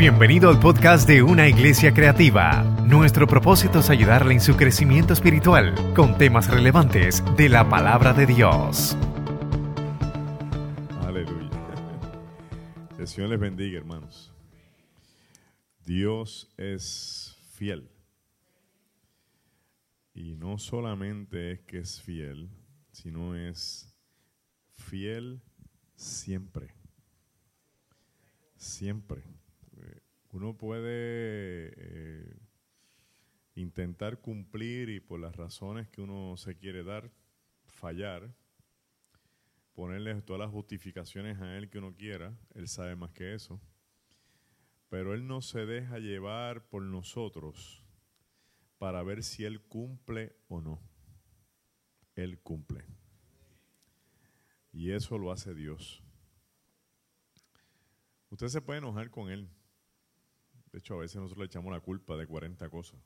Bienvenido al podcast de Una Iglesia Creativa. Nuestro propósito es ayudarle en su crecimiento espiritual con temas relevantes de la palabra de Dios. Aleluya. El Señor les bendiga, hermanos. Dios es fiel. Y no solamente es que es fiel, sino es fiel siempre. Siempre. Uno puede eh, intentar cumplir y por las razones que uno se quiere dar, fallar, ponerle todas las justificaciones a Él que uno quiera, Él sabe más que eso, pero Él no se deja llevar por nosotros para ver si Él cumple o no. Él cumple. Y eso lo hace Dios. Usted se puede enojar con Él de hecho, a veces nosotros le echamos la culpa de 40 cosas.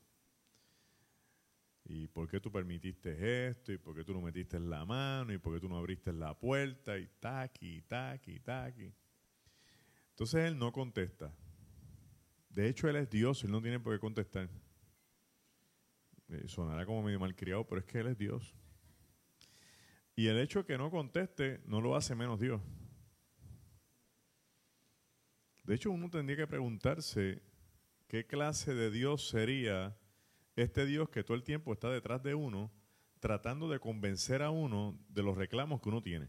¿Y por qué tú permitiste esto? ¿Y por qué tú no metiste la mano? ¿Y por qué tú no abriste la puerta? Y taqui, taqui, taqui. Entonces él no contesta. De hecho, él es Dios, él no tiene por qué contestar. Eh, sonará como medio malcriado, pero es que él es Dios. Y el hecho de que no conteste no lo hace menos Dios. De hecho, uno tendría que preguntarse ¿Qué clase de Dios sería este Dios que todo el tiempo está detrás de uno, tratando de convencer a uno de los reclamos que uno tiene?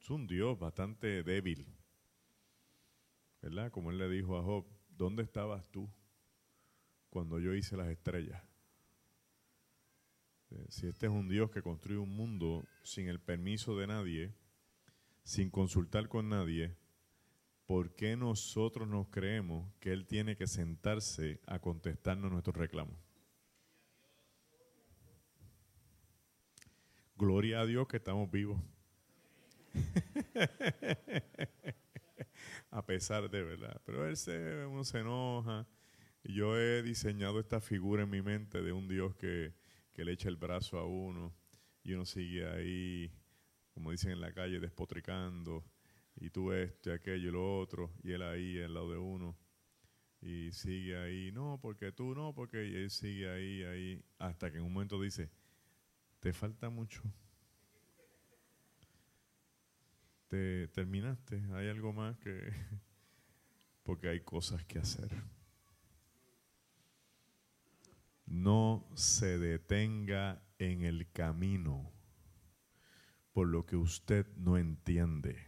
Es un Dios bastante débil. ¿Verdad? Como él le dijo a Job, ¿dónde estabas tú cuando yo hice las estrellas? Eh, si este es un Dios que construye un mundo sin el permiso de nadie, sin consultar con nadie, ¿por qué nosotros nos creemos que Él tiene que sentarse a contestarnos nuestros reclamos? Gloria a Dios que estamos vivos. a pesar de verdad. Pero él se, uno se enoja. yo he diseñado esta figura en mi mente de un Dios que, que le echa el brazo a uno y uno sigue ahí, como dicen en la calle, despotricando y tú este, aquello y lo otro, y él ahí al lado de uno, y sigue ahí, no, porque tú no, porque y él sigue ahí, ahí, hasta que en un momento dice, te falta mucho. Te terminaste, hay algo más que, porque hay cosas que hacer. No se detenga en el camino por lo que usted no entiende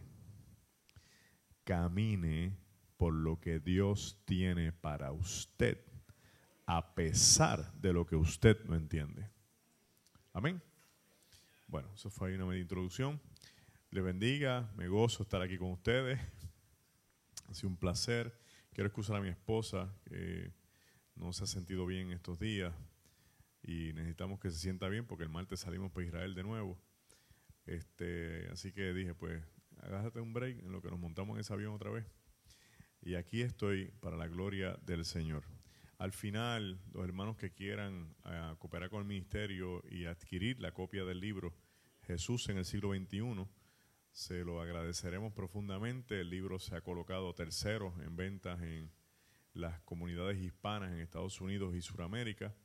camine por lo que Dios tiene para usted, a pesar de lo que usted no entiende. Amén. Bueno, eso fue una media introducción. Le bendiga, me gozo estar aquí con ustedes. Ha sido un placer. Quiero excusar a mi esposa, que no se ha sentido bien estos días y necesitamos que se sienta bien porque el martes salimos para Israel de nuevo. Este, así que dije, pues agárrate un break en lo que nos montamos en ese avión otra vez. Y aquí estoy para la gloria del Señor. Al final, los hermanos que quieran uh, cooperar con el ministerio y adquirir la copia del libro Jesús en el siglo XXI, se lo agradeceremos profundamente. El libro se ha colocado tercero en ventas en las comunidades hispanas en Estados Unidos y Sudamérica,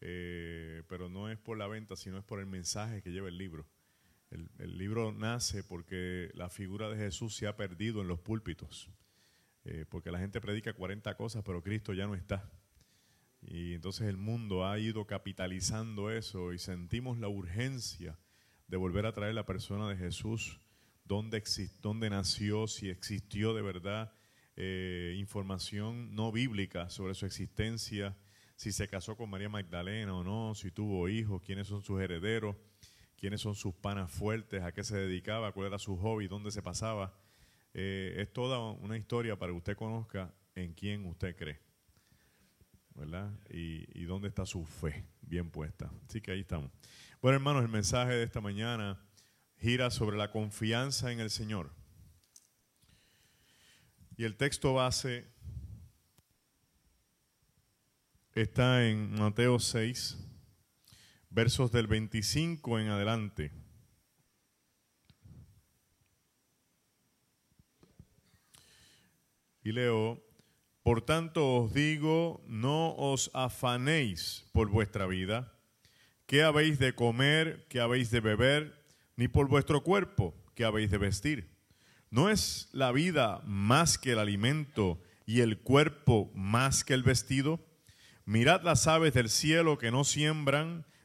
eh, pero no es por la venta, sino es por el mensaje que lleva el libro. El, libro nace porque la figura de Jesús se ha perdido en los púlpitos, eh, porque la gente predica 40 cosas, pero Cristo ya no está. Y entonces el mundo ha ido capitalizando eso y sentimos la urgencia de volver a traer la persona de Jesús, dónde, nació, si existió de verdad eh, información no bíblica sobre su existencia, si se casó con María Magdalena o no, si tuvo hijos, quiénes son sus herederos quiénes son sus panas fuertes, a qué se dedicaba, cuál era su hobby, dónde se pasaba. Eh, es toda una historia para que usted conozca en quién usted cree, ¿verdad? Y, y dónde está su fe bien puesta. Así que ahí estamos. Bueno, hermanos, el mensaje de esta mañana gira sobre la confianza en el Señor. Y el texto base está en Mateo 6, versos del 25 en adelante. Y leo, Por tanto os digo, no os afanéis por vuestra vida, qué habéis de comer, qué habéis de beber, ni por vuestro cuerpo, qué habéis de vestir. ¿No es la vida más que el alimento y el cuerpo más que el vestido? Mirad las aves del cielo que no siembran,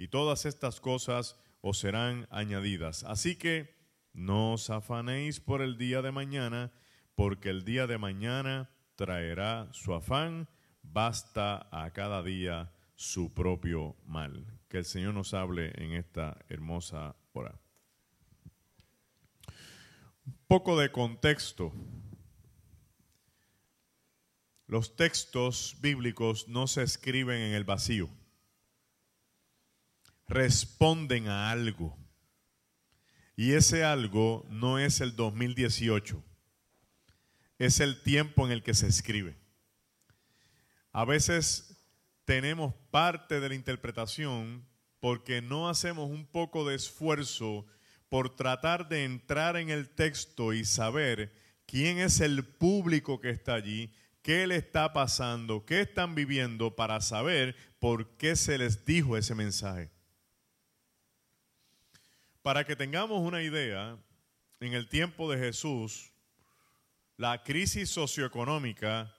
y todas estas cosas os serán añadidas. Así que no os afanéis por el día de mañana, porque el día de mañana traerá su afán, basta a cada día su propio mal. Que el Señor nos hable en esta hermosa hora poco de contexto. Los textos bíblicos no se escriben en el vacío. Responden a algo. Y ese algo no es el 2018. Es el tiempo en el que se escribe. A veces tenemos parte de la interpretación porque no hacemos un poco de esfuerzo por tratar de entrar en el texto y saber quién es el público que está allí, qué le está pasando, qué están viviendo para saber por qué se les dijo ese mensaje. Para que tengamos una idea, en el tiempo de Jesús, la crisis socioeconómica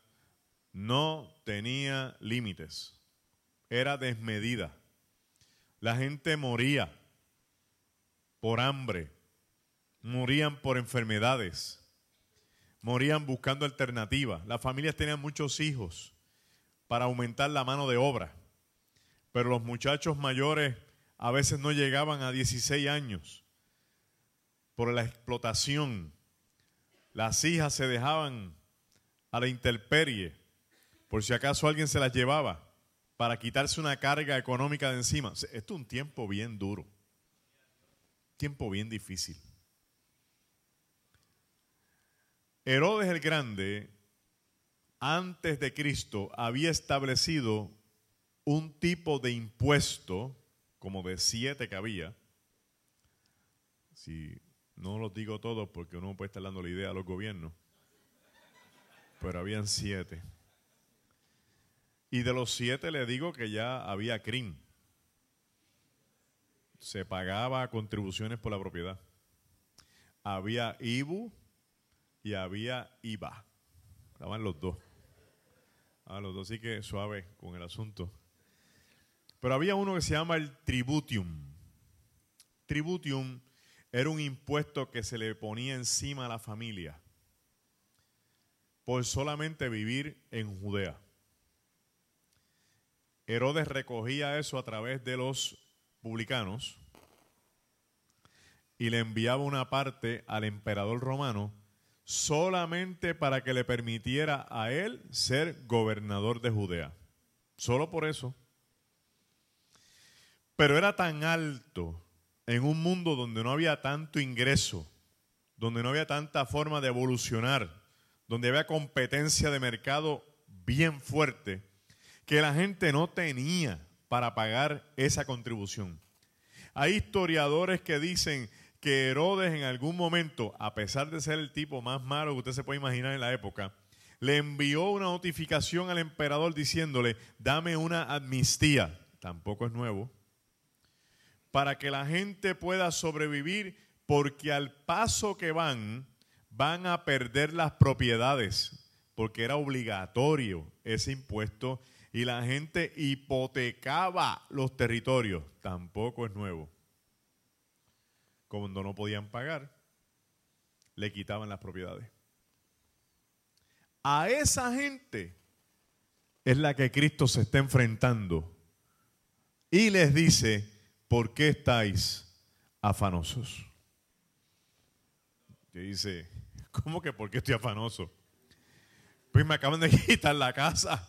no tenía límites, era desmedida. La gente moría por hambre, morían por enfermedades, morían buscando alternativas. Las familias tenían muchos hijos para aumentar la mano de obra, pero los muchachos mayores a veces no llegaban a 16 años por la explotación. Las hijas se dejaban a la intemperie por si acaso alguien se las llevaba para quitarse una carga económica de encima. Esto es un tiempo bien duro tiempo bien difícil. Herodes el Grande, antes de Cristo, había establecido un tipo de impuesto, como de siete que había. Si no los digo todos porque uno puede estar dando la idea a los gobiernos, pero habían siete. Y de los siete le digo que ya había crimen se pagaba contribuciones por la propiedad. Había IBU y había IVA. Estaban los dos. Ah, los dos sí que suave con el asunto. Pero había uno que se llama el tributium. Tributium era un impuesto que se le ponía encima a la familia por solamente vivir en Judea. Herodes recogía eso a través de los publicanos y le enviaba una parte al emperador romano solamente para que le permitiera a él ser gobernador de Judea. Solo por eso. Pero era tan alto en un mundo donde no había tanto ingreso, donde no había tanta forma de evolucionar, donde había competencia de mercado bien fuerte, que la gente no tenía para pagar esa contribución. Hay historiadores que dicen que Herodes en algún momento, a pesar de ser el tipo más malo que usted se puede imaginar en la época, le envió una notificación al emperador diciéndole, dame una amnistía, tampoco es nuevo, para que la gente pueda sobrevivir porque al paso que van, van a perder las propiedades, porque era obligatorio ese impuesto y la gente hipotecaba los territorios. Tampoco es nuevo. Cuando no podían pagar, le quitaban las propiedades. A esa gente es la que Cristo se está enfrentando y les dice, ¿por qué estáis afanosos? Y dice, ¿cómo que por qué estoy afanoso? Pues me acaban de quitar la casa.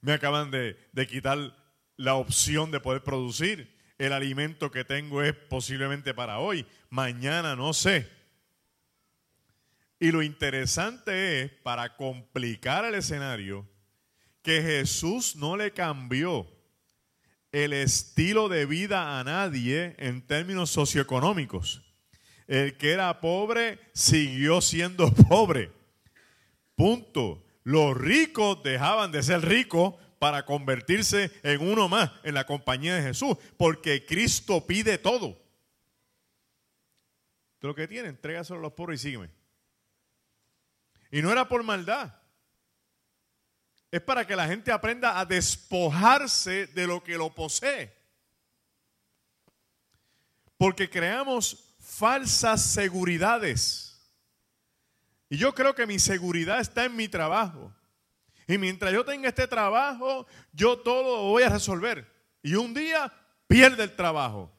Me acaban de quitar la opción de poder producir. El alimento que tengo es posiblemente para hoy. Mañana no sé. Y lo interesante es, para complicar el escenario, que Jesús no le cambió el estilo de vida a nadie en términos socioeconómicos. El que era pobre siguió siendo pobre. Punto. Los ricos dejaban de ser ricos para convertirse en uno más en la compañía de Jesús, porque Cristo pide todo. lo que tiene, entrégaselo a los pobres y sígueme. Y no era por maldad. Es para que la gente aprenda a despojarse de lo que lo posee. Porque creamos falsas seguridades. Y yo creo que mi seguridad está en mi trabajo. Y mientras yo tenga este trabajo, yo todo lo voy a resolver. Y un día pierde el trabajo.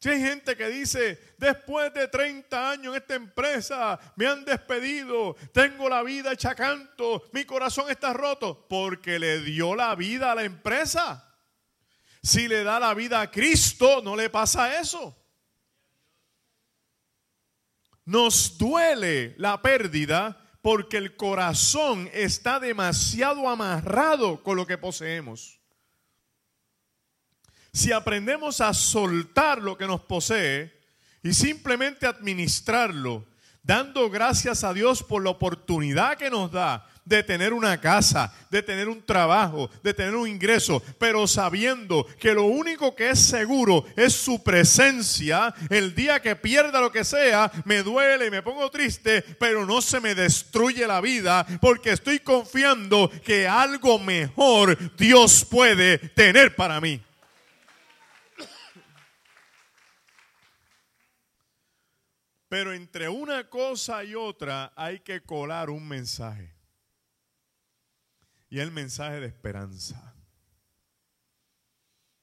Si hay gente que dice, después de 30 años en esta empresa me han despedido, tengo la vida hecha canto, mi corazón está roto, porque le dio la vida a la empresa. Si le da la vida a Cristo, no le pasa eso. Nos duele la pérdida porque el corazón está demasiado amarrado con lo que poseemos. Si aprendemos a soltar lo que nos posee y simplemente administrarlo, dando gracias a Dios por la oportunidad que nos da de tener una casa, de tener un trabajo, de tener un ingreso, pero sabiendo que lo único que es seguro es su presencia, el día que pierda lo que sea, me duele y me pongo triste, pero no se me destruye la vida porque estoy confiando que algo mejor Dios puede tener para mí. Pero entre una cosa y otra hay que colar un mensaje. Y el mensaje de esperanza.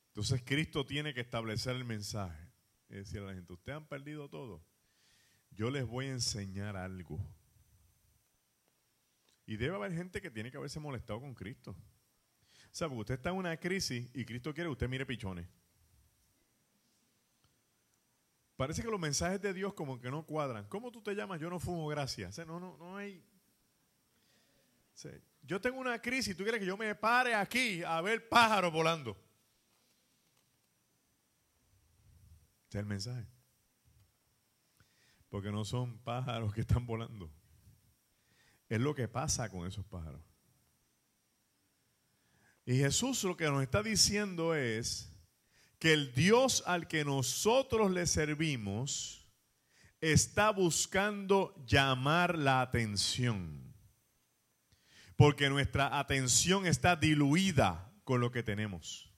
Entonces Cristo tiene que establecer el mensaje. Y decir a la gente, ustedes han perdido todo. Yo les voy a enseñar algo. Y debe haber gente que tiene que haberse molestado con Cristo. O sea, porque usted está en una crisis y Cristo quiere que usted mire pichones. Parece que los mensajes de Dios como que no cuadran. ¿Cómo tú te llamas? Yo no fumo, gracias. no, no, no hay... yo tengo una crisis, ¿tú quieres que yo me pare aquí a ver pájaros volando? Ese es el mensaje. Porque no son pájaros que están volando. Es lo que pasa con esos pájaros. Y Jesús lo que nos está diciendo es que el Dios al que nosotros le servimos está buscando llamar la atención. Porque nuestra atención está diluida con lo que tenemos.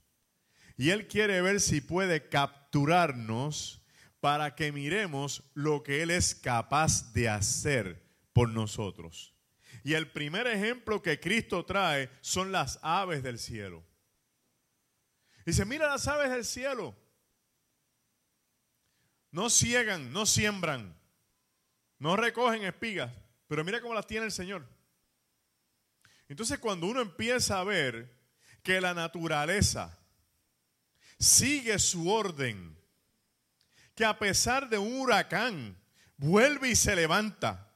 Y Él quiere ver si puede capturarnos para que miremos lo que Él es capaz de hacer por nosotros. Y el primer ejemplo que Cristo trae son las aves del cielo. Dice, mira las aves del cielo. No ciegan, no siembran, no recogen espigas, pero mira cómo las tiene el Señor. Entonces cuando uno empieza a ver que la naturaleza sigue su orden, que a pesar de un huracán vuelve y se levanta,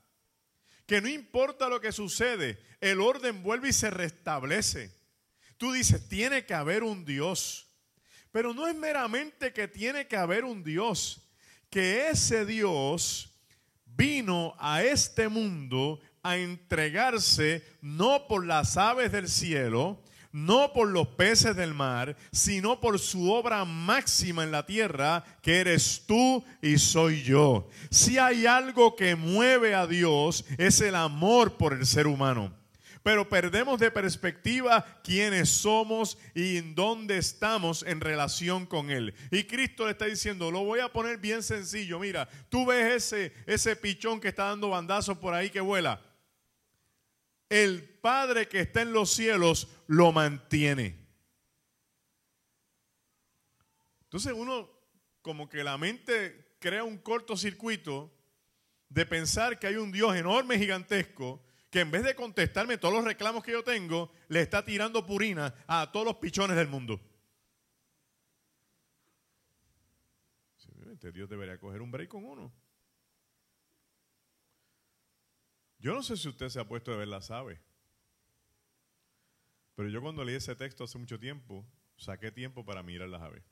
que no importa lo que sucede, el orden vuelve y se restablece Tú dices, tiene que haber un Dios. Pero no es meramente que tiene que haber un Dios, que ese Dios vino a este mundo a entregarse no por las aves del cielo, no por los peces del mar, sino por su obra máxima en la tierra, que eres tú y soy yo. Si hay algo que mueve a Dios, es el amor por el ser humano. Pero perdemos de perspectiva quiénes somos y en dónde estamos en relación con Él. Y Cristo le está diciendo, lo voy a poner bien sencillo. Mira, tú ves ese, ese pichón que está dando bandazos por ahí que vuela. El Padre que está en los cielos lo mantiene. Entonces uno como que la mente crea un cortocircuito de pensar que hay un Dios enorme, gigantesco, que en vez de contestarme todos los reclamos que yo tengo, le está tirando purina a todos los pichones del mundo. Simplemente Dios debería coger un break con uno. Yo no sé si usted se ha puesto a ver las aves, pero yo cuando leí ese texto hace mucho tiempo, saqué tiempo para mirar las aves.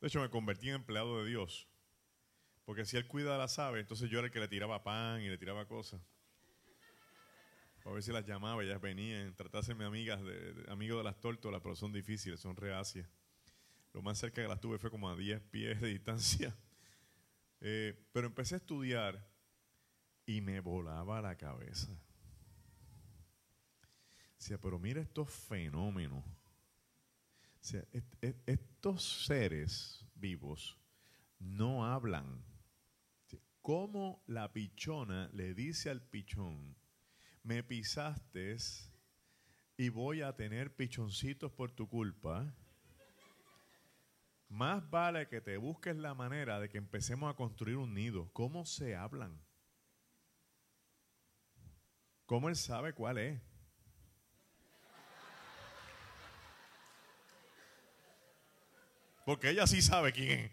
De hecho, me convertí en empleado de Dios. Porque si Él cuida de las aves, entonces yo era el que le tiraba pan y le tiraba cosas. A ver si las llamaba, ellas venían, tratásenme amigas de, amigos de las tórtolas, pero son difíciles, son reacias. Lo más cerca que las tuve fue como a 10 pies de distancia. Eh, pero empecé a estudiar y me volaba la cabeza. Decía, pero mira estos fenómenos. estos seres vivos no hablan. ¿Cómo la pichona le dice al pichón, me pisaste y voy a tener pichoncitos por tu culpa, más vale que te busques la manera de que empecemos a construir un nido. ¿Cómo se hablan? ¿Cómo él sabe cuál es? Porque ella sí sabe quién es.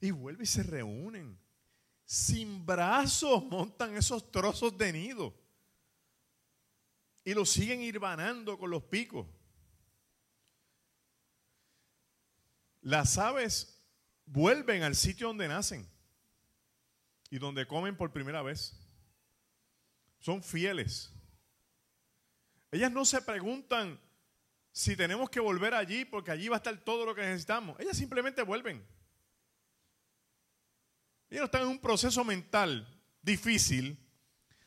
Y vuelve y se reúnen sin brazos montan esos trozos de nido y los siguen irvanando con los picos. Las aves vuelven al sitio donde nacen y donde comen por primera vez. Son fieles. Ellas no se preguntan si tenemos que volver allí porque allí va a estar todo lo que necesitamos. Ellas simplemente vuelven. Ellos están en un proceso mental difícil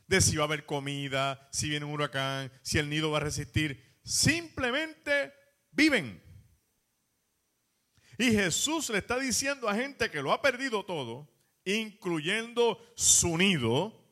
de si va a haber comida, si viene un huracán, si el nido va a resistir. Simplemente viven. Y Jesús le está diciendo a gente que lo ha perdido todo, incluyendo su nido,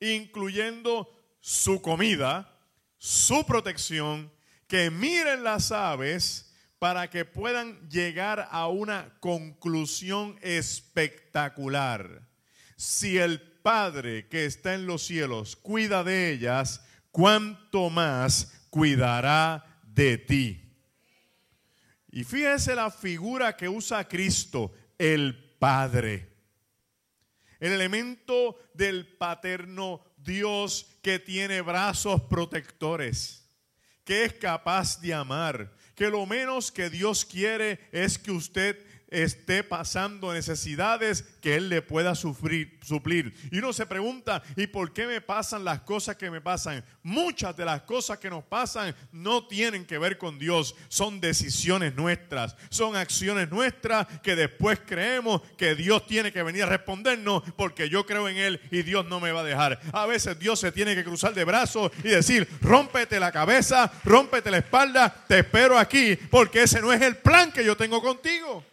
incluyendo su comida, su protección, que miren las aves para que puedan llegar a una conclusión espectacular. Si el Padre que está en los cielos cuida de ellas, ¿cuánto más cuidará de ti? Y fíjese la figura que usa Cristo, el Padre. El elemento del paterno Dios que tiene brazos protectores, que es capaz de amar, que lo menos que Dios quiere es que usted esté pasando necesidades que Él le pueda suplir. Y uno se pregunta, ¿y por qué me pasan las cosas que me pasan? Muchas de las cosas que nos pasan no tienen que ver con Dios, son decisiones nuestras, son acciones nuestras que después creemos que Dios tiene que venir a respondernos porque yo creo en Él y Dios no me va a dejar. A veces Dios se tiene que cruzar de brazos y decir, rómpete la cabeza, rómpete la espalda, te espero aquí porque ese no es el plan que yo tengo contigo.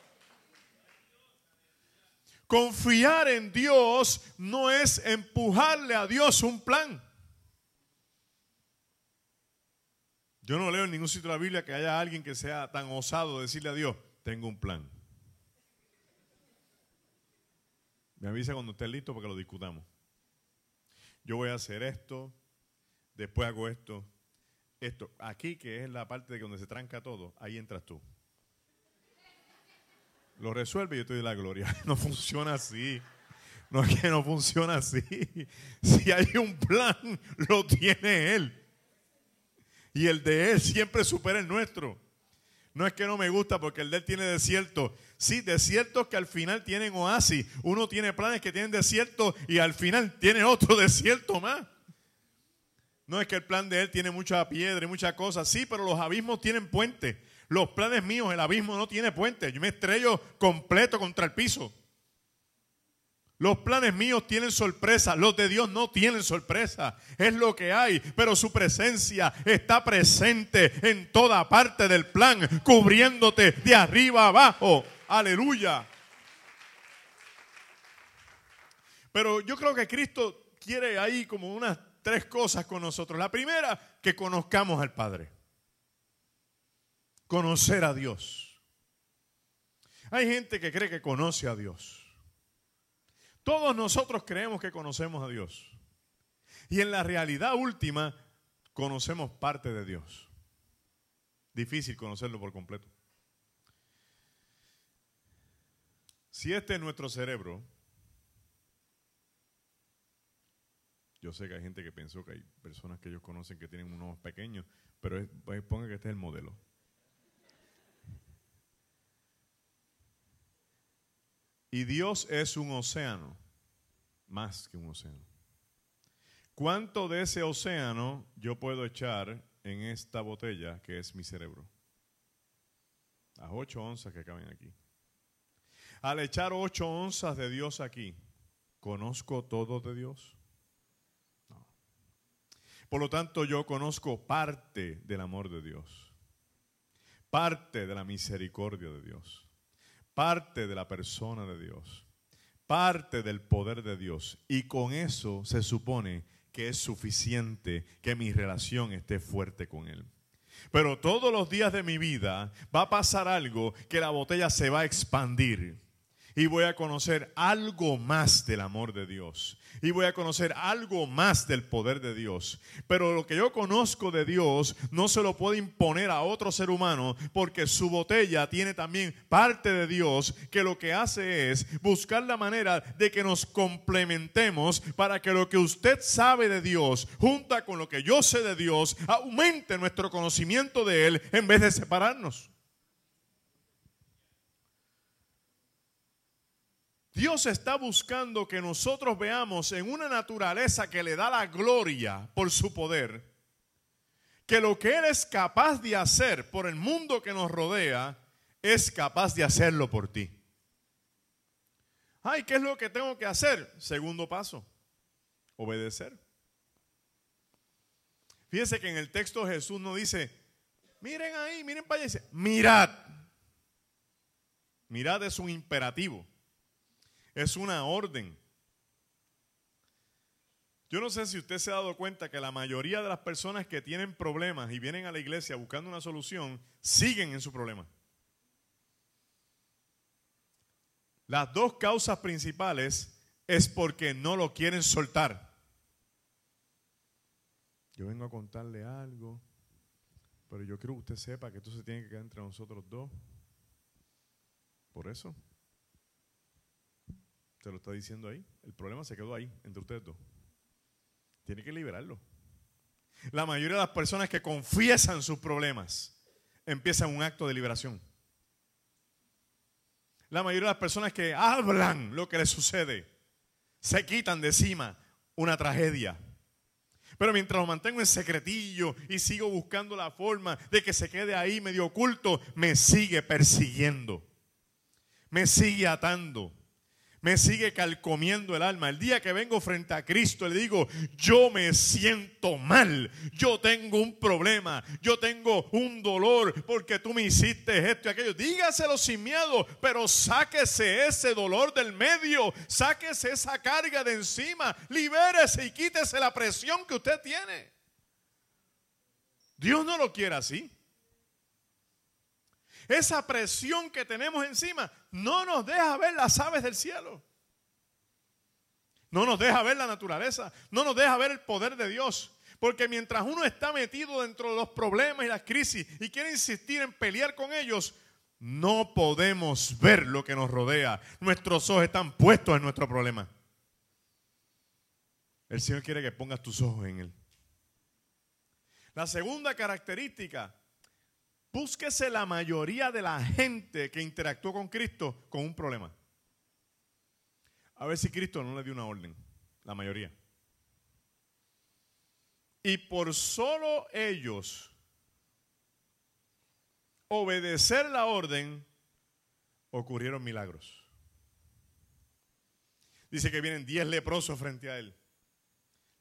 Confiar en Dios no es empujarle a Dios un plan. Yo no leo en ningún sitio de la Biblia que haya alguien que sea tan osado de decirle a Dios, tengo un plan. Me avisa cuando esté listo para que lo discutamos. Yo voy a hacer esto, después hago esto, esto. Aquí, que es la parte de donde se tranca todo, ahí entras tú lo resuelve y yo te doy la gloria. No funciona así. No es que no funciona así. Si hay un plan, lo tiene Él. Y el de Él siempre supera el nuestro. No es que no me gusta porque el de Él tiene desierto. Sí, desiertos que al final tienen oasis. Uno tiene planes que tienen desierto y al final tiene otro desierto más. No es que el plan de Él tiene mucha piedra y muchas cosas. Sí, pero los abismos tienen puentes. Los planes míos, el abismo no tiene puente. Yo me estrello completo contra el piso. Los planes míos tienen sorpresa, los de Dios no tienen sorpresa. Es lo que hay, pero su presencia está presente en toda parte del plan, cubriéndote de arriba abajo. Aleluya. Pero yo creo que Cristo quiere ahí como unas tres cosas con nosotros. La primera, que conozcamos al Padre. Conocer a Dios. Hay gente que cree que conoce a Dios. Todos nosotros creemos que conocemos a Dios. Y en la realidad última, conocemos parte de Dios. Difícil conocerlo por completo. Si este es nuestro cerebro, yo sé que hay gente que pensó que hay personas que ellos conocen que tienen unos pequeños, pero es, pues, que este es el modelo. Y Dios es un océano, más que un océano. ¿Cuánto de ese océano yo puedo echar en esta botella que es mi cerebro? Las ocho onzas que caben aquí. Al echar ocho onzas de Dios aquí, ¿conozco todo de Dios? No. Por lo tanto, yo conozco parte del amor de Dios, parte de la misericordia de Dios parte de la persona de Dios, parte del poder de Dios. Y con eso se supone que es suficiente que mi relación esté fuerte con Él. Pero todos los días de mi vida va a pasar algo que la botella se va a expandir y voy a conocer algo más del amor de Dios. Y voy a conocer algo más del poder de Dios. Pero lo que yo conozco de Dios no se lo puedo imponer a otro ser humano porque su botella tiene también parte de Dios que lo que hace es buscar la manera de que nos complementemos para que lo que usted sabe de Dios junta con lo que yo sé de Dios aumente nuestro conocimiento de Él en vez de separarnos. Dios está buscando que nosotros veamos en una naturaleza que le da la gloria por su poder, que lo que Él es capaz de hacer por el mundo que nos rodea, es capaz de hacerlo por ti. Ay, ¿qué es lo que tengo que hacer? Segundo paso, obedecer. Fíjense que en el texto Jesús no dice, miren ahí, miren para allá, dice, mirad. Mirad es un imperativo es una orden. Yo no sé si usted se ha dado cuenta que la mayoría de las personas que tienen problemas y vienen a la iglesia buscando una solución, siguen en su problema. Las dos causas principales es porque no lo quieren soltar. Yo vengo a contarle algo, pero yo quiero que usted sepa que esto se tiene que quedar entre nosotros dos. Por eso. Se lo está diciendo ahí. El problema se quedó ahí, entre ustedes dos. Tiene que liberarlo. La mayoría de las personas que confiesan sus problemas empiezan un acto de liberación. La mayoría de las personas que hablan lo que les sucede se quitan de encima una tragedia. Pero mientras lo mantengo en secretillo y sigo buscando la forma de que se quede ahí medio oculto, me sigue persiguiendo. Me sigue atando me sigue calcomiendo el alma. El día que vengo frente a Cristo le digo, yo me siento mal, yo tengo un problema, yo tengo un dolor porque tú me hiciste esto y aquello. Dígaselo sin miedo, pero sáquese ese dolor del medio, sáquese esa carga de encima, libérese y quítese la presión que usted tiene. Dios no lo quiere así. Esa presión que tenemos encima no nos deja ver las aves del cielo. No nos deja ver la naturaleza. No nos deja ver el poder de Dios. Porque mientras uno está metido dentro de los problemas y las crisis y quiere insistir en pelear con ellos, no podemos ver lo que nos rodea. Nuestros ojos están puestos en nuestro problema. El Señor quiere que pongas tus ojos en Él. La segunda característica búsquese la mayoría de la gente que interactuó con Cristo con un problema. A ver si Cristo no le dio una orden, la mayoría. Y por solo ellos obedecer la orden, ocurrieron milagros. dice que vienen diez leprosos frente a él.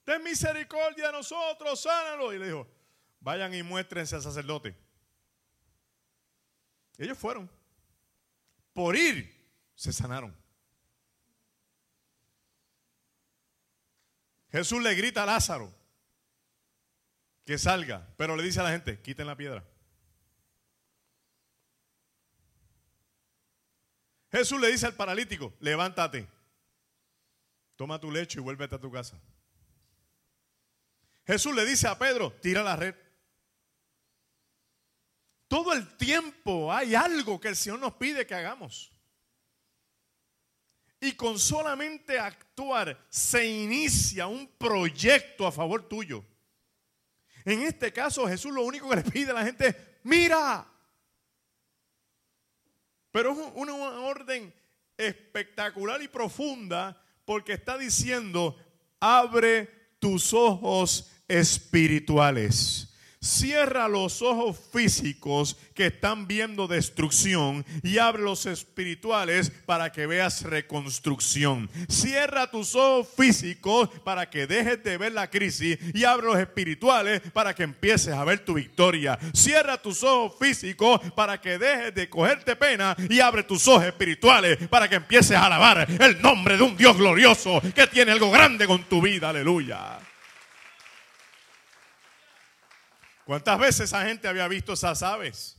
Ten misericordia de nosotros, sánalo. Y le dijo, vayan y muéstrense al sacerdote. Ellos fueron. Por ir, se sanaron. Jesús le grita a Lázaro que salga, pero le dice a la gente, quiten la piedra. Jesús le dice al paralítico, levántate, toma tu lecho y vuélvete a tu casa. Jesús le dice a Pedro, tira la red. Todo el tiempo hay algo que el Señor nos pide que hagamos. Y con solamente actuar se inicia un proyecto a favor tuyo. En este caso Jesús lo único que le pide a la gente es, mira. Pero es una orden espectacular y profunda porque está diciendo, abre tus ojos espirituales. Cierra los ojos físicos que están viendo destrucción y abre los espirituales para que veas reconstrucción. Cierra tus ojos físicos para que dejes de ver la crisis y abre los espirituales para que empieces a ver tu victoria. Cierra tus ojos físicos para que dejes de cogerte pena y abre tus ojos espirituales para que empieces a alabar el nombre de un Dios glorioso que tiene algo grande con tu vida. Aleluya. ¿Cuántas veces esa gente había visto esas aves?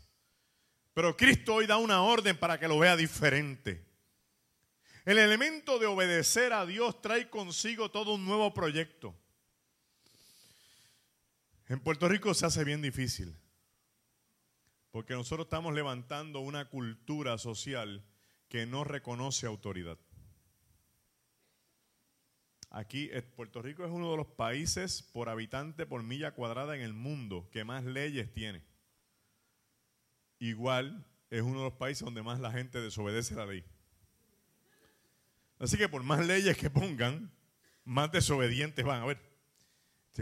Pero Cristo hoy da una orden para que lo vea diferente. El elemento de obedecer a Dios trae consigo todo un nuevo proyecto. En Puerto Rico se hace bien difícil, porque nosotros estamos levantando una cultura social que no reconoce autoridad. Aquí, eh, Puerto Rico es uno de los países por habitante por milla cuadrada en el mundo que más leyes tiene. Igual es uno de los países donde más la gente desobedece la ley. Así que por más leyes que pongan, más desobedientes van a ver.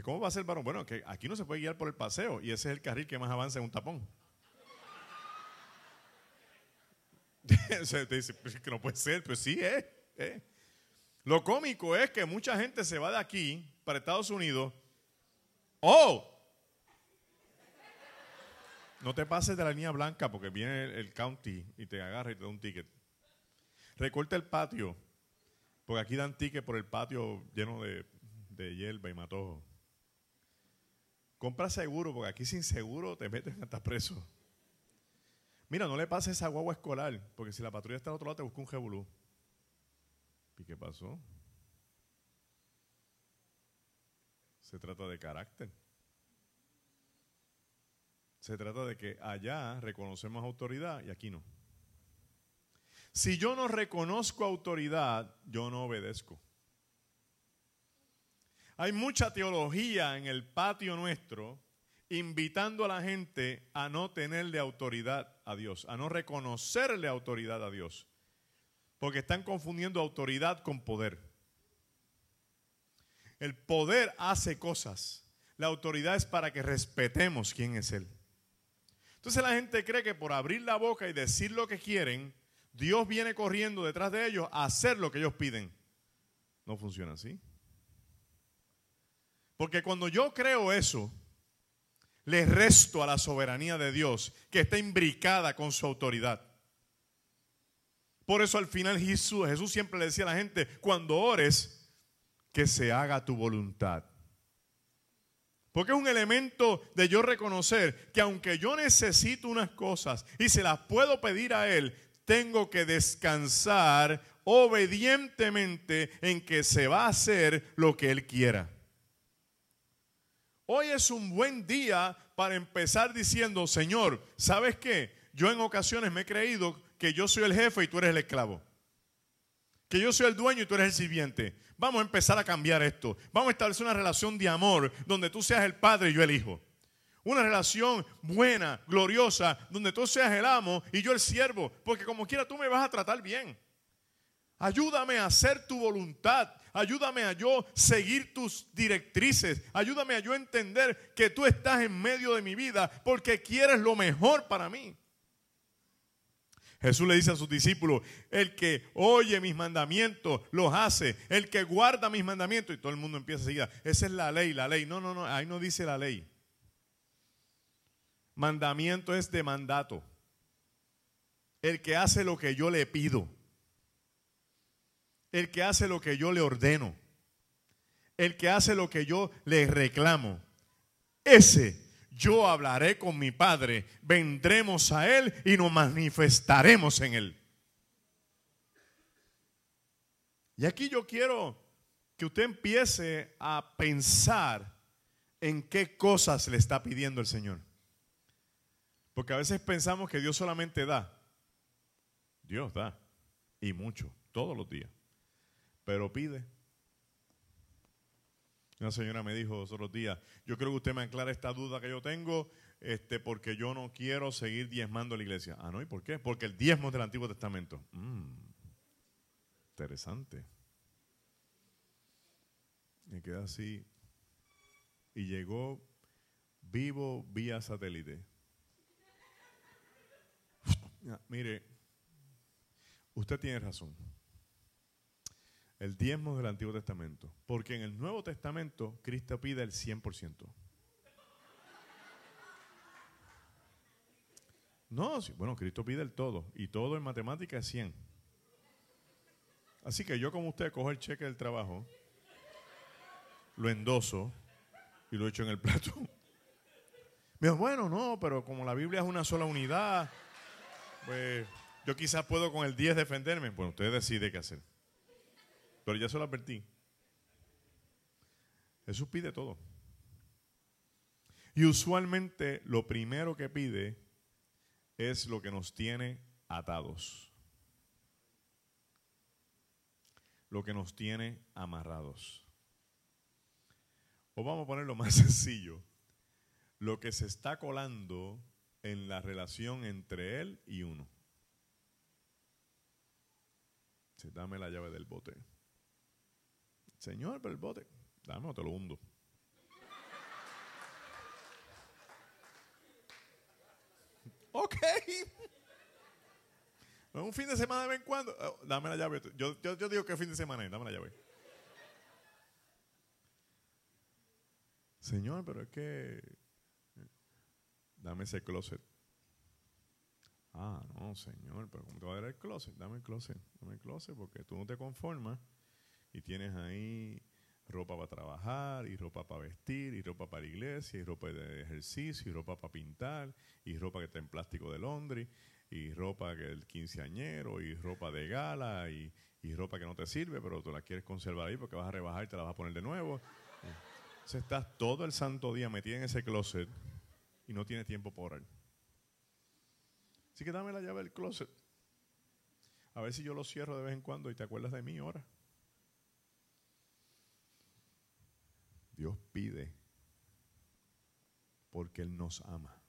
¿Cómo va a ser varón? Bueno, que aquí no se puede guiar por el paseo y ese es el carril que más avanza en un tapón. Te dice, pues, que no puede ser, pues sí, es. Eh. Lo cómico es que mucha gente se va de aquí para Estados Unidos. ¡Oh! No te pases de la línea blanca porque viene el, county y te agarra y te da un ticket. Recorta el patio, porque aquí dan ticket por el patio lleno de, hierba y matojo. Compra seguro, porque aquí sin seguro te meten hasta preso. Mira, no le pases esa guagua escolar, porque si la patrulla está al otro lado te busca un jebulú. ¿Y qué pasó? Se trata de carácter. Se trata de que allá reconocemos autoridad y aquí no. Si yo no reconozco autoridad, yo no obedezco. Hay mucha teología en el patio nuestro invitando a la gente a no tenerle autoridad a Dios, a no reconocerle autoridad a Dios porque están confundiendo autoridad con poder. El poder hace cosas. La autoridad es para que respetemos quién es Él. Entonces la gente cree que por abrir la boca y decir lo que quieren, Dios viene corriendo detrás de ellos a hacer lo que ellos piden. No funciona así. Porque cuando yo creo eso, le resto a la soberanía de Dios que está imbricada con su autoridad. Por eso al final Jesús, siempre le decía a la gente, cuando ores, que se haga tu voluntad. Porque es un elemento de yo reconocer que aunque yo necesito unas cosas y se las puedo pedir a Él, tengo que descansar obedientemente en que se va a hacer lo que Él quiera. Hoy es un buen día para empezar diciendo, Señor, ¿sabes qué? Yo en ocasiones me he creído que yo soy el jefe y tú eres el esclavo. Que yo soy el dueño y tú eres el sirviente. Vamos a empezar a cambiar esto. Vamos a establecer una relación de amor donde tú seas el padre y yo el hijo. Una relación buena, gloriosa, donde tú seas el amo y yo el siervo. Porque como quiera tú me vas a tratar bien. Ayúdame a hacer tu voluntad. Ayúdame a yo seguir tus directrices. Ayúdame a yo entender que tú estás en medio de mi vida porque quieres lo mejor para mí. Jesús le dice a sus discípulos, el que oye mis mandamientos, los hace, el que guarda mis mandamientos, y todo el mundo empieza a seguir, esa es la ley, la ley. No, no, no, ahí no dice la ley. Mandamiento es de mandato. El que hace lo que yo le pido. El que hace lo que yo le ordeno. El que hace lo que yo le reclamo. Ese yo hablaré con mi Padre, vendremos a Él y nos manifestaremos en Él. Y aquí yo quiero que usted empiece a pensar en qué cosas le está pidiendo el Señor. Porque a veces pensamos que Dios solamente da. Dios da. Y mucho, todos los días. Pero pide. Una señora me dijo los otros días, yo creo que usted me aclara esta duda que yo tengo, este, porque yo no quiero seguir diezmando la iglesia. Ah, no, ¿y por qué? Porque el diezmo es del Antiguo Testamento. Mm, interesante. Me queda así. Y llegó vivo vía satélite. Mire, usted tiene razón el diezmo del Antiguo Testamento. Porque en el Nuevo Testamento Cristo pide el 100%. No, bueno, Cristo pide el todo. Y todo en matemática es 100. Así que yo como usted cojo el cheque del trabajo, lo endoso y lo echo en el plato. Me dijo, bueno, no, pero como la Biblia es una sola unidad, pues yo quizás puedo con el 10 defenderme. Bueno, usted decide qué hacer. Pero ya se lo advertí. Jesús pide todo. Y usualmente lo primero que pide es lo que nos tiene atados. Lo que nos tiene amarrados. O vamos a ponerlo más sencillo. Lo que se está colando en la relación entre él y uno. Dame la llave del bote. Señor, pero el bote, dame o te lo hundo. ok. Un fin de semana de vez en cuando. Oh, dame la llave. Yo, yo, yo digo que fin de semana dame la llave. Señor, pero es que. Dame ese closet. Ah, no, señor, pero ¿cómo te va a dar el closet? Dame el closet. Dame el closet porque tú no te conformas y tienes ahí ropa para trabajar, y ropa para vestir, y ropa para iglesia, y ropa de ejercicio, y ropa para pintar, y ropa que está en plástico de Londres, y ropa que el quinceañero, y ropa de gala, y, ropa que no te sirve, pero tú la quieres conservar ahí porque vas a rebajar y te la vas a poner de nuevo. Entonces estás todo el santo día metido en ese closet y no tienes tiempo por orar. Así que dame la llave del closet. A ver si yo lo cierro de vez en cuando y te acuerdas de mí ahora. Dios pide porque Él nos ama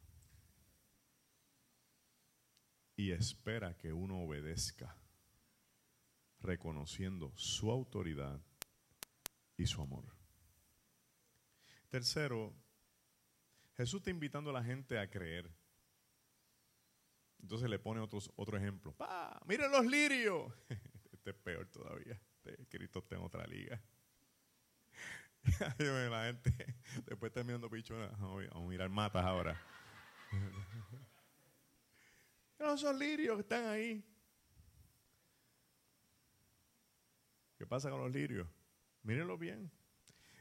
y espera que uno obedezca, reconociendo su autoridad y su amor. Tercero, Jesús está invitando a la gente a creer. Entonces le pone otros, otro ejemplo. ¡Miren los lirios! Este es peor todavía. Este Cristo está en otra liga. la gente después está mirando pichones. Vamos a mirar matas ahora. no son lirios que están ahí. ¿Qué pasa con los lirios? Mírenlo bien.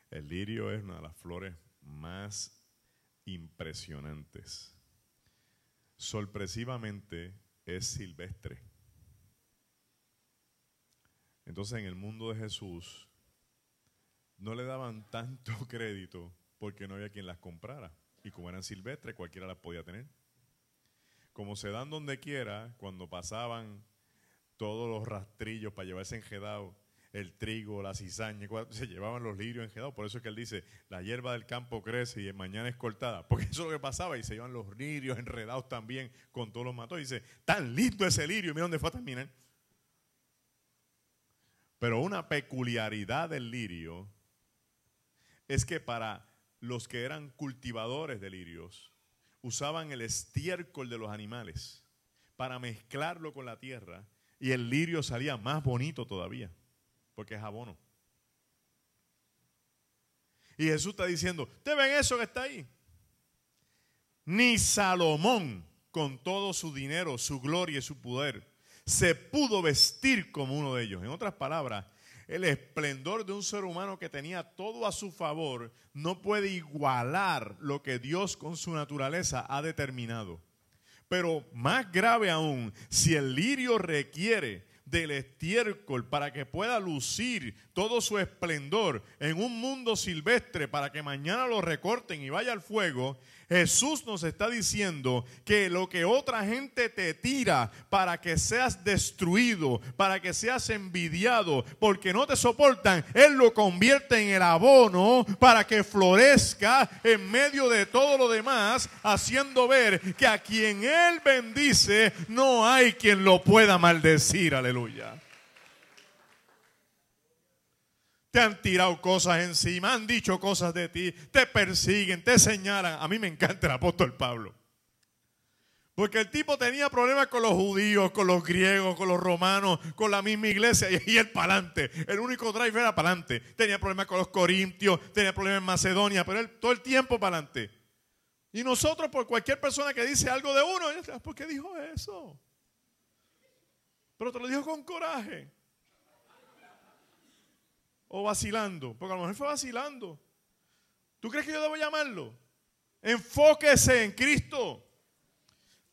El lirio es una de las flores más impresionantes. Sorpresivamente es silvestre. Entonces en el mundo de Jesús no le daban tanto crédito porque no había quien las comprara. Y como eran silvestres, cualquiera las podía tener. Como se dan donde quiera, cuando pasaban todos los rastrillos para llevarse enjedado, el trigo, la cizaña, se llevaban los lirios enjedados. Por eso es que él dice, la hierba del campo crece y mañana es cortada. Porque eso es lo que pasaba y se llevan los lirios enredados también con todos los matos. Y dice, tan lindo ese lirio, mira dónde fue a terminar. Pero una peculiaridad del lirio es que para los que eran cultivadores de lirios, usaban el estiércol de los animales para mezclarlo con la tierra y el lirio salía más bonito todavía, porque es abono. Y Jesús está diciendo, ¿te ven eso que está ahí? Ni Salomón, con todo su dinero, su gloria y su poder, se pudo vestir como uno de ellos. En otras palabras, el esplendor de un ser humano que tenía todo a su favor no puede igualar lo que Dios con su naturaleza ha determinado. Pero más grave aún, si el lirio requiere del estiércol para que pueda lucir todo su esplendor en un mundo silvestre para que mañana lo recorten y vaya al fuego, Jesús nos está diciendo que lo que otra gente te tira para que seas destruido, para que seas envidiado, porque no te soportan, Él lo convierte en el abono para que florezca en medio de todo lo demás, haciendo ver que a quien Él bendice no hay quien lo pueda maldecir. Aleluya. Te han tirado cosas encima, han dicho cosas de ti, te persiguen, te señalan. A mí me encanta el apóstol Pablo. Porque el tipo tenía problemas con los judíos, con los griegos, con los romanos, con la misma iglesia y él para adelante. El único drive era para adelante. Tenía problemas con los corintios, tenía problemas en Macedonia, pero él todo el tiempo para adelante. Y nosotros, por cualquier persona que dice algo de uno, ¿por qué dijo eso? Pero te lo dijo con coraje o vacilando? Porque a lo mejor fue vacilando. ¿Tú crees que yo debo llamarlo? Enfóquese en Cristo.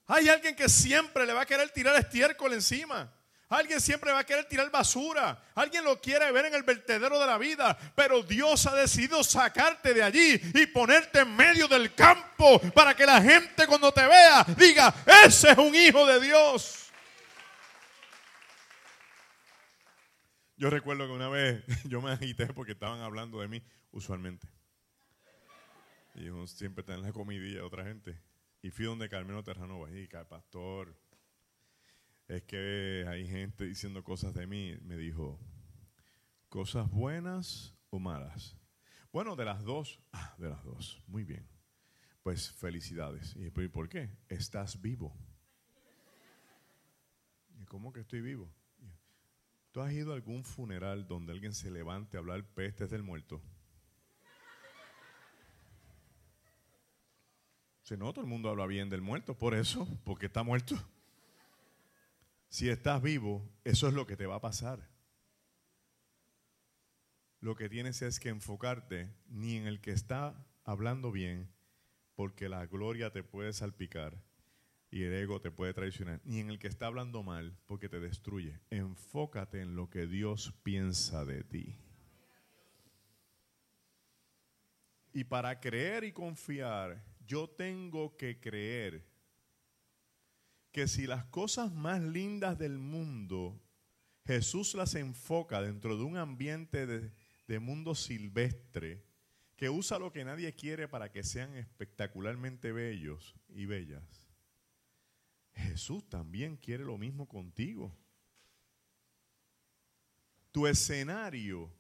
Hay alguien que siempre le va a querer tirar estiércol encima. Alguien siempre va a querer tirar basura. Alguien lo quiere ver en el vertedero de la vida. Pero Dios ha decidido sacarte de allí y ponerte en medio del campo para que la gente cuando te vea diga, ese es un hijo de Dios. Yo recuerdo que una vez yo me agité porque estaban hablando de mí, usualmente. Y uno siempre está en la comidilla de otra gente. Y fui donde Carmelo Terranova, y pastor, es que hay gente diciendo cosas de mí. Me dijo, ¿cosas buenas o malas? Bueno, de las dos. Ah, de las dos. Muy bien. Pues felicidades. Y ¿por qué? Estás vivo. ¿Y cómo que estoy vivo? ¿Tú has ido a algún funeral donde alguien se levante a hablar pestes del muerto? Si no, todo el mundo habla bien del muerto, por eso, porque está muerto. Si estás vivo, eso es lo que te va a pasar. Lo que tienes es que enfocarte ni en el que está hablando bien, porque la gloria te puede salpicar, y el ego te puede traicionar, ni en el que está hablando mal porque te destruye. Enfócate en lo que Dios piensa de ti. Y para creer y confiar, yo tengo que creer que si las cosas más lindas del mundo Jesús las enfoca dentro de un ambiente de, de mundo silvestre, que usa lo que nadie quiere para que sean espectacularmente bellos y bellas, Jesús también quiere lo mismo contigo. Tu escenario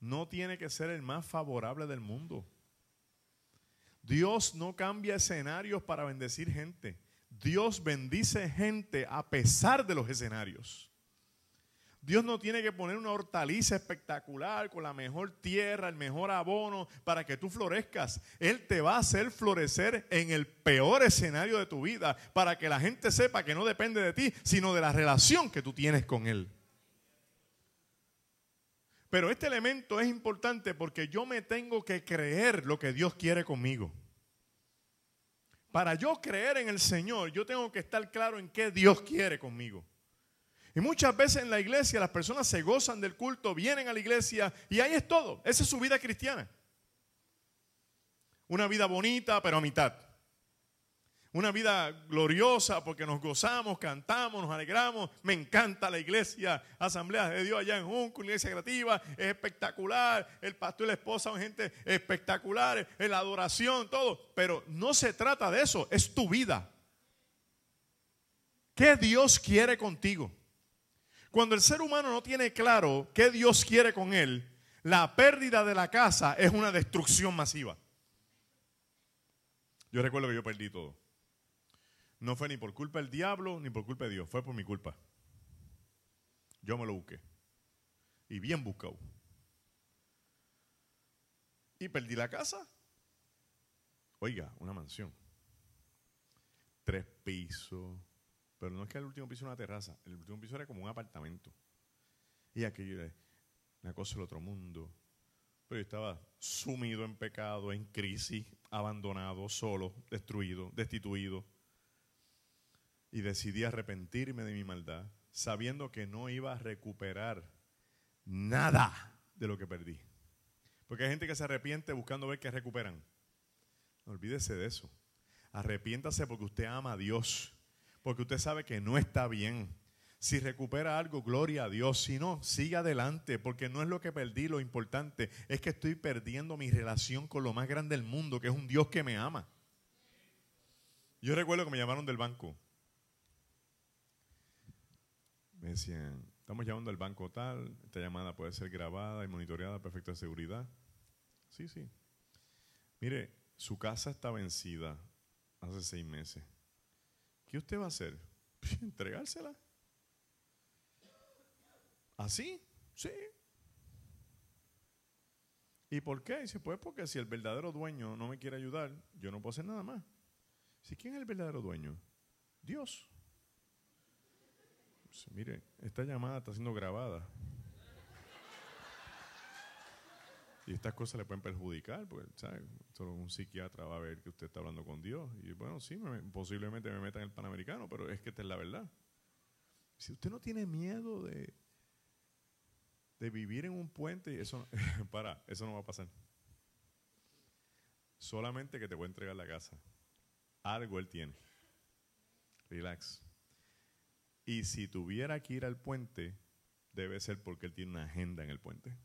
no tiene que ser el más favorable del mundo. Dios no cambia escenarios para bendecir gente. Dios bendice gente a pesar de los escenarios. Dios no tiene que poner una hortaliza espectacular con la mejor tierra, el mejor abono para que tú florezcas. Él te va a hacer florecer en el peor escenario de tu vida para que la gente sepa que no depende de ti, sino de la relación que tú tienes con Él. Pero este elemento es importante porque yo me tengo que creer lo que Dios quiere conmigo. Para yo creer en el Señor, yo tengo que estar claro en qué Dios quiere conmigo. Y muchas veces en la iglesia las personas se gozan del culto, vienen a la iglesia y ahí es todo. Esa es su vida cristiana. Una vida bonita, pero a mitad. Una vida gloriosa porque nos gozamos, cantamos, nos alegramos. Me encanta la iglesia, Asamblea de Dios allá en Junco, iglesia creativa, es espectacular. El pastor y la esposa son gente espectacular, la adoración, todo. Pero no se trata de eso, es tu vida. ¿Qué Dios quiere contigo? Cuando el ser humano no tiene claro qué Dios quiere con él, la pérdida de la casa es una destrucción masiva. Yo recuerdo que yo perdí todo. no fue ni por culpa del diablo ni por culpa de Dios, fue por mi culpa. Yo me lo busqué. Y bien buscado. Y perdí la casa. Oiga, una mansión. Tres pisos. Pero no es que el último piso era una terraza. El último piso era como un apartamento. Y aquello era una cosa del otro mundo. Pero yo estaba sumido en pecado, en crisis, abandonado, solo, destruido, destituido. Y decidí arrepentirme de mi maldad, sabiendo que no iba a recuperar nada de lo que perdí. Porque hay gente que se arrepiente buscando ver qué recuperan. No olvídese de eso. Arrepiéntase porque usted ama a Dios. Porque usted sabe que no está bien. Si recupera algo, gloria a Dios. Si no, siga adelante, porque no es lo que perdí, lo importante es que estoy perdiendo mi relación con lo más grande del mundo, que es un Dios que me ama. Yo recuerdo que me llamaron del banco. Me decían, estamos llamando al banco tal, esta llamada puede ser grabada y monitoreada perfecta seguridad. Sí, sí. Mire, su casa está vencida hace seis meses. ¿Qué usted va a hacer? Entregársela. ¿Así? Sí. ¿Y por qué? Dice, pues porque si el verdadero dueño no me quiere ayudar, yo no puedo hacer nada más. Si ¿quién es el verdadero dueño? Dios. mire, esta llamada está siendo grabada. Y estas cosas le pueden perjudicar, porque solo un psiquiatra va a ver que usted está hablando con Dios. Y bueno, sí, posiblemente me meta en el Panamericano, pero es que esta es la verdad. Si usted no tiene miedo de, de vivir en un puente, eso, para, eso no va a pasar. Solamente que te voy a entregar la casa. Algo él tiene. Relax. Y si tuviera que ir al puente, debe ser porque él tiene una agenda en el puente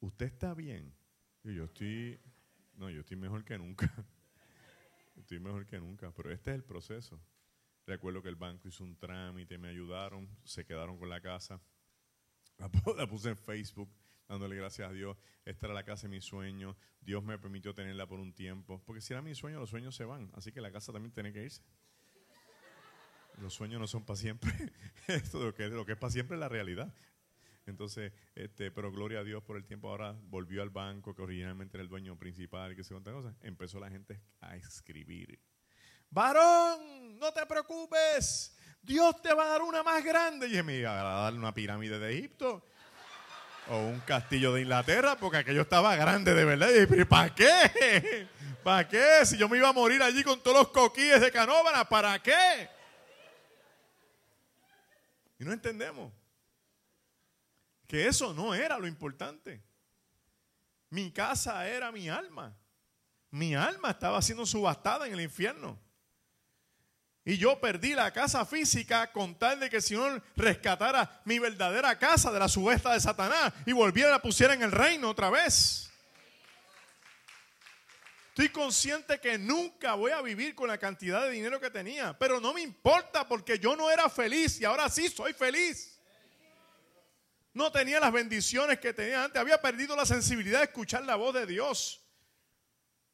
usted está bien. Yo estoy, no, yo estoy mejor que nunca. estoy mejor que nunca, pero este es el proceso. Recuerdo que el banco hizo un trámite, me ayudaron, se quedaron con la casa. La puse en Facebook, dándole gracias a Dios. Esta era la casa de mi sueño. Dios me permitió tenerla por un tiempo. Porque si era mi sueño, los sueños se van. Así que la casa también tiene que irse. Los sueños no son para siempre. Esto lo que, lo que es para siempre es la realidad. Entonces, este, pero gloria a Dios por el tiempo ahora volvió al banco que originalmente era el dueño principal que se cuántas cosas. Empezó la gente a escribir. Varón, no te preocupes. Dios te va a dar una más grande. Y me iba a dar una pirámide de Egipto. O un castillo de Inglaterra, porque aquello estaba grande de verdad. Y dije, ¿para qué? ¿Para qué? Si yo me iba a morir allí con todos los coquíes de Canóvana, ¿para qué? Y no entendemos que eso no era lo importante. Mi casa era mi alma. Mi alma estaba siendo subastada en el infierno. Y yo perdí la casa física con tal de que el Señor rescatara mi verdadera casa de la subesta de Satanás y volviera a pusiera en el reino otra vez. Estoy consciente que nunca voy a vivir con la cantidad de dinero que tenía, pero no me importa porque yo no era feliz y ahora sí soy feliz. No tenía las bendiciones que tenía antes. Había perdido la sensibilidad de escuchar la voz de Dios.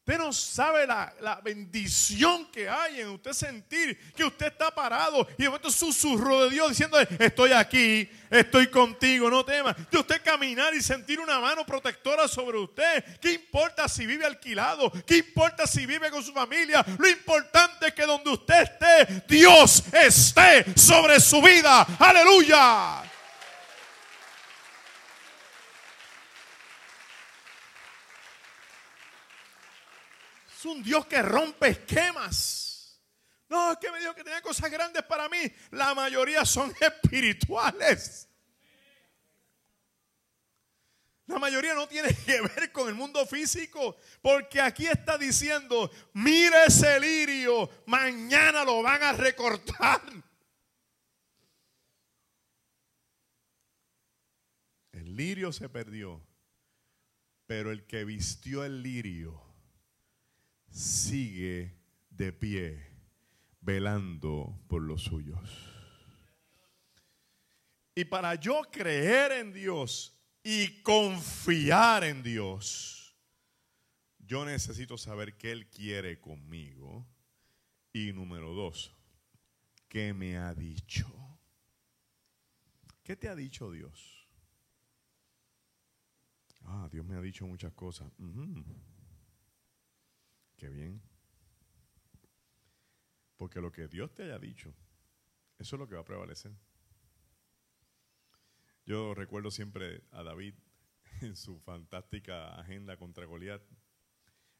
Usted no sabe la, bendición que hay en usted sentir que usted está parado y de momento susurro de Dios diciendo, estoy aquí, estoy contigo, no temas. De usted caminar y sentir una mano protectora sobre usted. ¿Qué importa si vive alquilado? ¿Qué importa si vive con su familia? Lo importante es que donde usted esté, Dios esté sobre su vida. Aleluya. Un Dios que rompe esquemas. No, es que me dijo que tenía cosas grandes para mí. La mayoría son espirituales. La mayoría no tiene que ver con el mundo físico, porque aquí está diciendo, mire ese lirio, mañana lo van a recortar. El lirio se perdió, pero el que vistió el lirio sigue de pie, velando por los suyos. Y para yo creer en Dios y confiar en Dios, yo necesito saber qué Él quiere conmigo Y número dos, ¿qué me ha dicho? ¿Qué te ha dicho Dios? Ah, Dios me ha dicho muchas cosas. Qué bien. Porque lo que Dios te haya dicho, eso es lo que va a prevalecer. Yo recuerdo siempre a David en su fantástica agenda contra Goliat.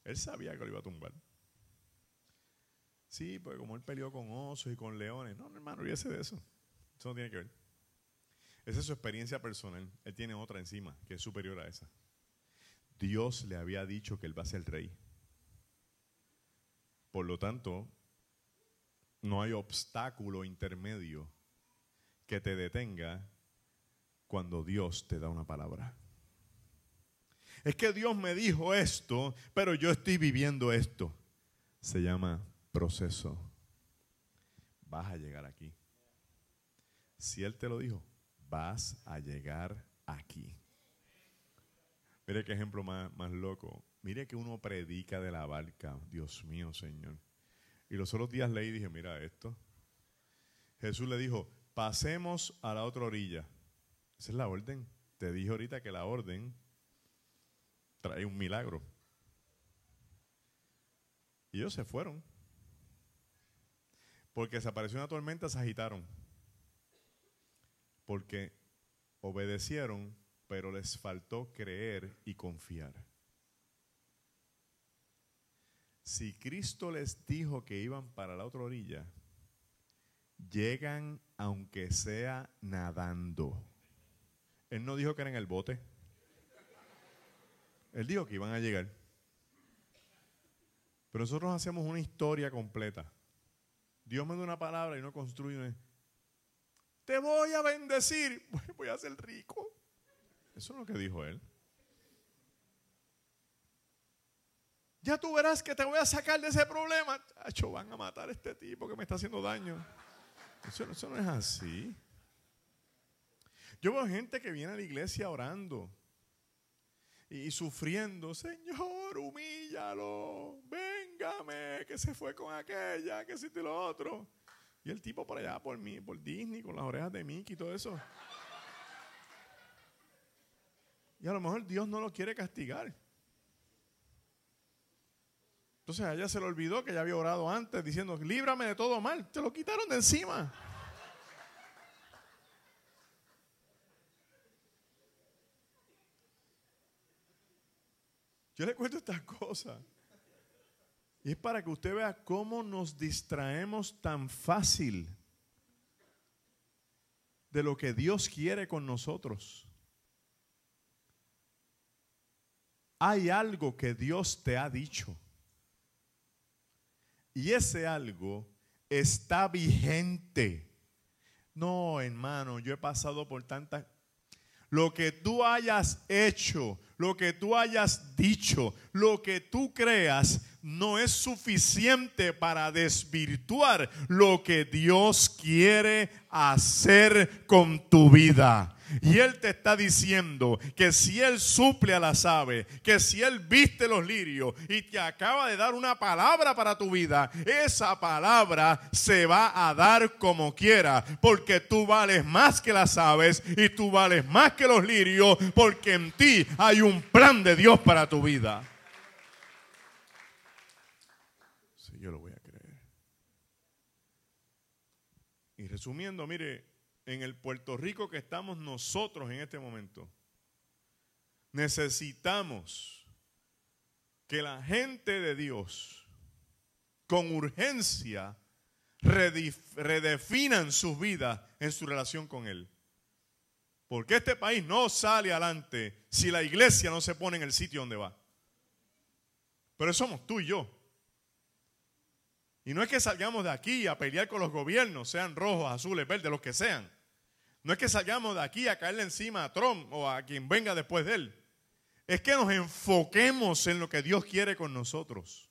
Él sabía que lo iba a tumbar. Sí, porque como él peleó con osos y con leones. No, no hermano, olvídese de eso. Eso no tiene que ver. Esa es su experiencia personal. Él tiene otra encima que es superior a esa. Dios le había dicho que él va a ser el rey. Por lo tanto, no hay obstáculo intermedio que te detenga cuando Dios te da una palabra. Es que Dios me dijo esto, pero yo estoy viviendo esto. Se llama proceso. Vas a llegar aquí. Si Él te lo dijo, vas a llegar aquí. Mire qué ejemplo más, más loco. Mire que uno predica de la barca. Dios mío, Señor. Y los otros días leí y dije, mira esto. Jesús le dijo, pasemos a la otra orilla. Esa es la orden. Te dije ahorita que la orden trae un milagro. Y ellos se fueron. Porque desapareció una tormenta, se agitaron. Porque obedecieron, pero les faltó creer y confiar. Si Cristo les dijo que iban para la otra orilla, llegan aunque sea nadando. Él no dijo que era en el bote. Él dijo que iban a llegar. Pero nosotros hacemos una historia completa. Dios me da una palabra y no construye una... Te voy a bendecir, voy a ser rico. Eso es lo que dijo él. Ya tú verás que te voy a sacar de ese problema. Chacho, van a matar a este tipo que me está haciendo daño. Eso, no es así. Yo veo gente que viene a la iglesia orando y, sufriendo. Señor, humíllalo. Véngame, que se fue con aquella, que y lo otro. Y el tipo por allá, por mí, por Disney, con las orejas de Mickey y todo eso. Y a lo mejor Dios no lo quiere castigar. Entonces a ella se le olvidó que ya había orado antes diciendo, líbrame de todo mal. Te lo quitaron de encima. Yo le cuento estas cosas. Y es para que usted vea cómo nos distraemos tan fácil de lo que Dios quiere con nosotros. Hay algo que Dios te ha dicho. Y ese algo está vigente. No, hermano, yo he pasado por tantas... Lo que tú hayas hecho, lo que tú hayas dicho, lo que tú creas, no es suficiente para desvirtuar lo que Dios quiere hacer con tu vida. Y Él te está diciendo que si Él suple a las aves, que si Él viste los lirios y te acaba de dar una palabra para tu vida, esa palabra se va a dar como quiera, porque tú vales más que las aves y tú vales más que los lirios, porque en ti hay un plan de Dios para tu vida. Sí, yo lo voy a creer. Y resumiendo, mire, en el Puerto Rico que estamos nosotros en este momento, necesitamos que la gente de Dios con urgencia redefinan sus vidas en su relación con Él. Porque este país no sale adelante si la iglesia no se pone en el sitio donde va. Pero somos tú y yo. Y no es que salgamos de aquí a pelear con los gobiernos, sean rojos, azules, verdes, los que sean. No es que salgamos de aquí a caerle encima a Trump o a quien venga después de él. Es que nos enfoquemos en lo que Dios quiere con nosotros.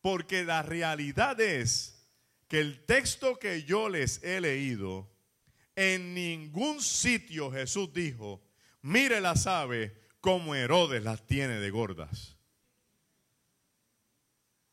Porque la realidad es que el texto que yo les he leído, en ningún sitio Jesús dijo, mire las aves como Herodes las tiene de gordas.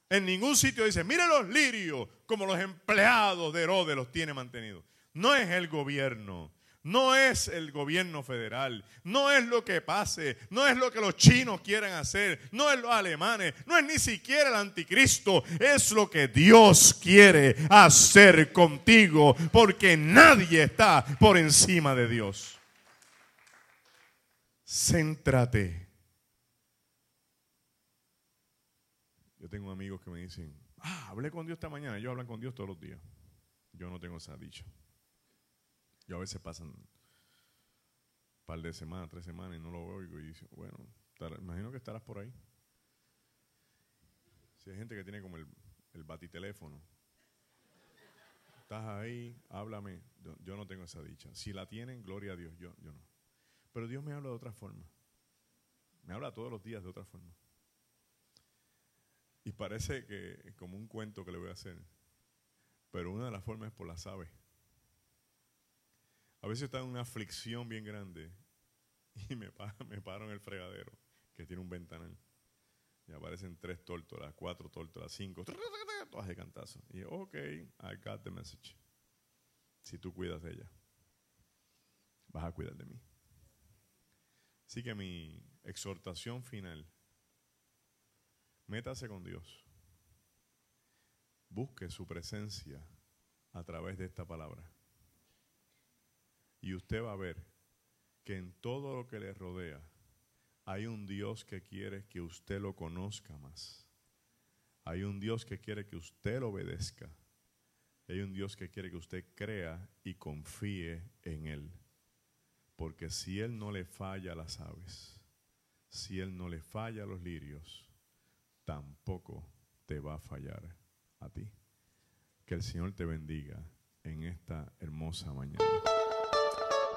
En ningún sitio dice, mire los lirios, como los empleados de Herodes los tiene mantenidos. No es el gobierno, no es el gobierno federal, no es lo que pase, no es lo que los chinos quieran hacer, no es los alemanes, no es ni siquiera el anticristo, es lo que Dios quiere hacer contigo, porque nadie está por encima de Dios. Céntrate Yo tengo amigos que me dicen, ah, hablé con Dios esta mañana. Ellos hablan con Dios todos los días. Yo no tengo esa dicha. Yo a veces pasan un par de semanas, tres semanas y no lo oigo y digo, bueno, imagino que estarás por ahí. Si hay gente que tiene como el, el batiteléfono. Estás ahí, háblame. Yo, no tengo esa dicha. Si la tienen, gloria a Dios. Yo, yo no. Pero Dios me habla de otra forma. Me habla todos los días de otra forma. Y parece que como un cuento que le voy a hacer. Pero una de las formas es por las aves. A veces está en una aflicción bien grande y me, paro en el fregadero que tiene un ventanal. Y aparecen tres tórtolas, cuatro tórtolas, cinco, todas de cantazo. Y ok, I got the message. Si tú cuidas de ella, vas a cuidar de mí. Así que mi exhortación final Métase con Dios. Busque su presencia a través de esta palabra. Y usted va a ver que en todo lo que le rodea hay un Dios que quiere que usted lo conozca más. Hay un Dios que quiere que usted lo obedezca. Hay un Dios que quiere que usted crea y confíe en Él. Porque si Él no le falla a las aves, si Él no le falla a los lirios, tampoco te va a fallar a ti. Que el Señor te bendiga en esta hermosa mañana.